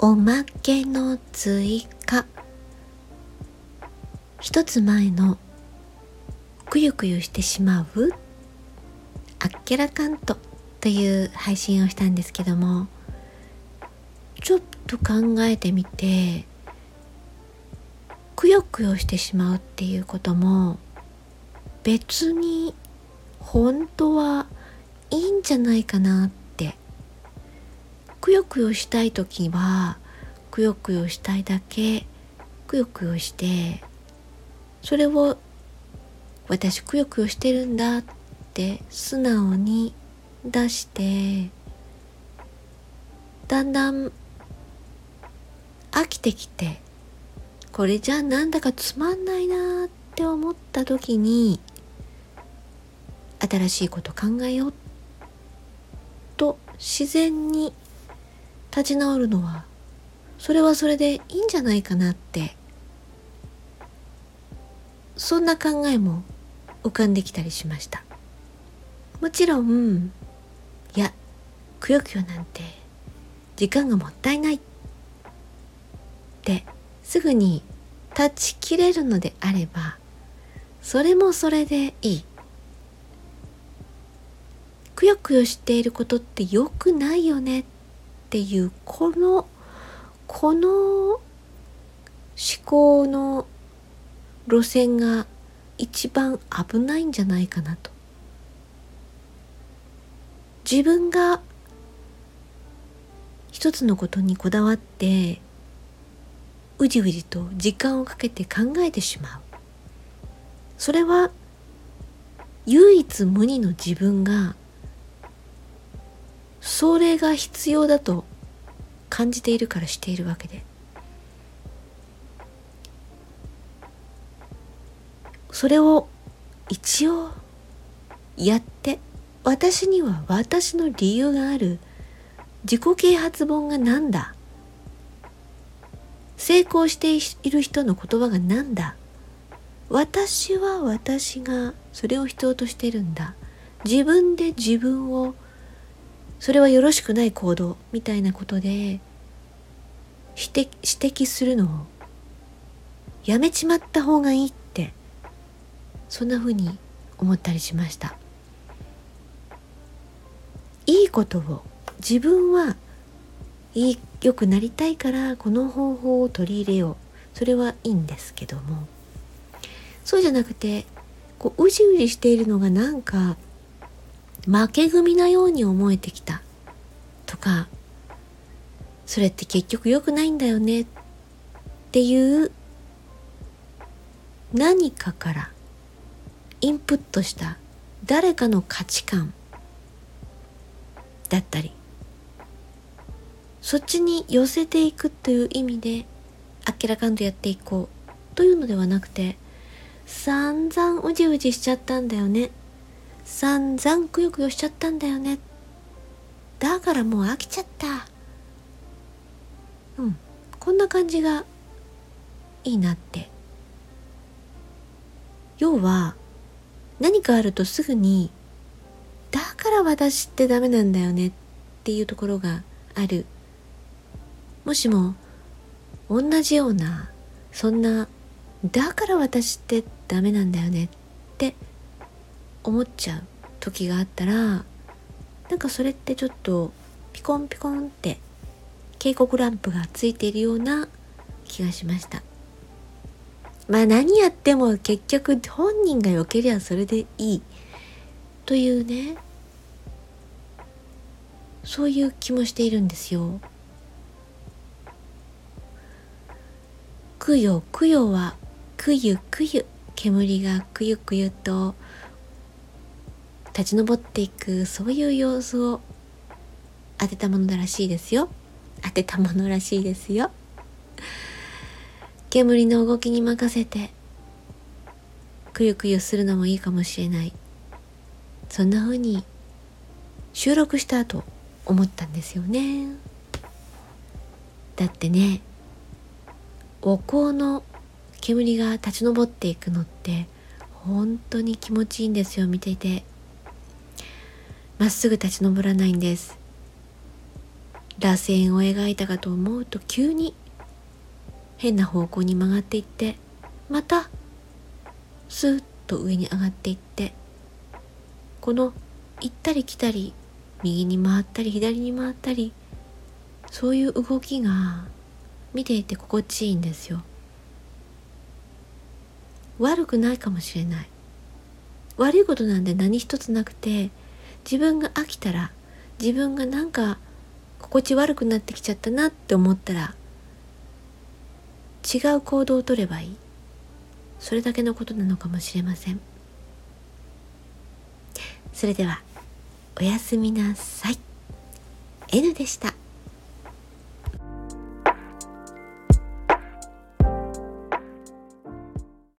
おまけの追加。一つ前のくゆくゆしてしまうあっけらかんとという配信をしたんですけどもちょっと考えてみてくよくよしてしまうっていうことも別に本当はいいんじゃないかなってくよくよしたい時はくよくよしたいだけくよくよしてそれを私くよくよしてるんだって素直に出してだんだん飽きてきてこれじゃなんだかつまんないなって思った時に新しいこと考えようと自然に立ち直るのはそれはそれでいいんじゃないかなって。そんな考えも浮かんできたりしました。もちろんいやくよくよなんて時間がもったいない。ってすぐに断ち切れるのであればそれもそれでいい。くよくよしていることって良くないよねってっていうこのこの思考の路線が一番危ないんじゃないかなと。自分が一つのことにこだわってうじうじと時間をかけて考えてしまう。それは唯一無二の自分がそれが必要だと感じているからしているわけで。それを一応やって私には私の理由がある自己啓発本が何だ。成功している人の言葉が何だ。私は私がそれを必要としてるんだ。自分で自分をそれはよろしくない行動みたいなことで指摘指摘するのをやめちまった方がいいってそんな風に思ったりしました。いいことを自分はいい良くなりたいからこの方法を取り入れよう。それはいいんですけども。そうじゃなくてこううじうじしているのがなんか負け組なように思えてきた。とかそれって結局良くないんだよね。っていう何かからインプットした誰かの価値観だったりそっちに寄せていくという意味であっけらかんとやっていこうというのではなくて散々うじうじしちゃったんだよね。散々くよくよしちゃったんだよね。だからもう飽きちゃった。うん。こんな感じがいいなって。要は何かあるとすぐにだから私ってダメなんだよねっていうところがある。もしも同じようなそんなだから私ってダメなんだよね思っちゃう時があったらなんかそれってちょっとピコンピコンって警告ランプがついているような気がしました。まあ何やっても結局本人が良けりゃそれでいい。というねそういう気もしているんですよ。くよくよはくゆくゆ煙がくゆくゆと立ち上っていくそういう様子を当てたものらしいですよ。当てたものらしいですよ。煙の動きに任せてくゆくゆするのもいいかもしれない。そんな風に収録した後思ったんですよね。だってねお香の煙が立ち上っていくのって本当に気持ちいいんですよ。見ていてまっすぐ立ち上らないんです。螺旋を描いたかと思うと急に変な方向に曲がっていってまたスーッと上に上がっていってこの行ったり来たり右に回ったり左に回ったりそういう動きが見ていて心地いいんですよ。悪くないかもしれない。悪いことなんて何一つなくて自分が飽きたら自分がなんか心地悪くなってきちゃったなって思ったら違う行動をとればいい。それだけのことなのかもしれません。それではおやすみなさい。N でした。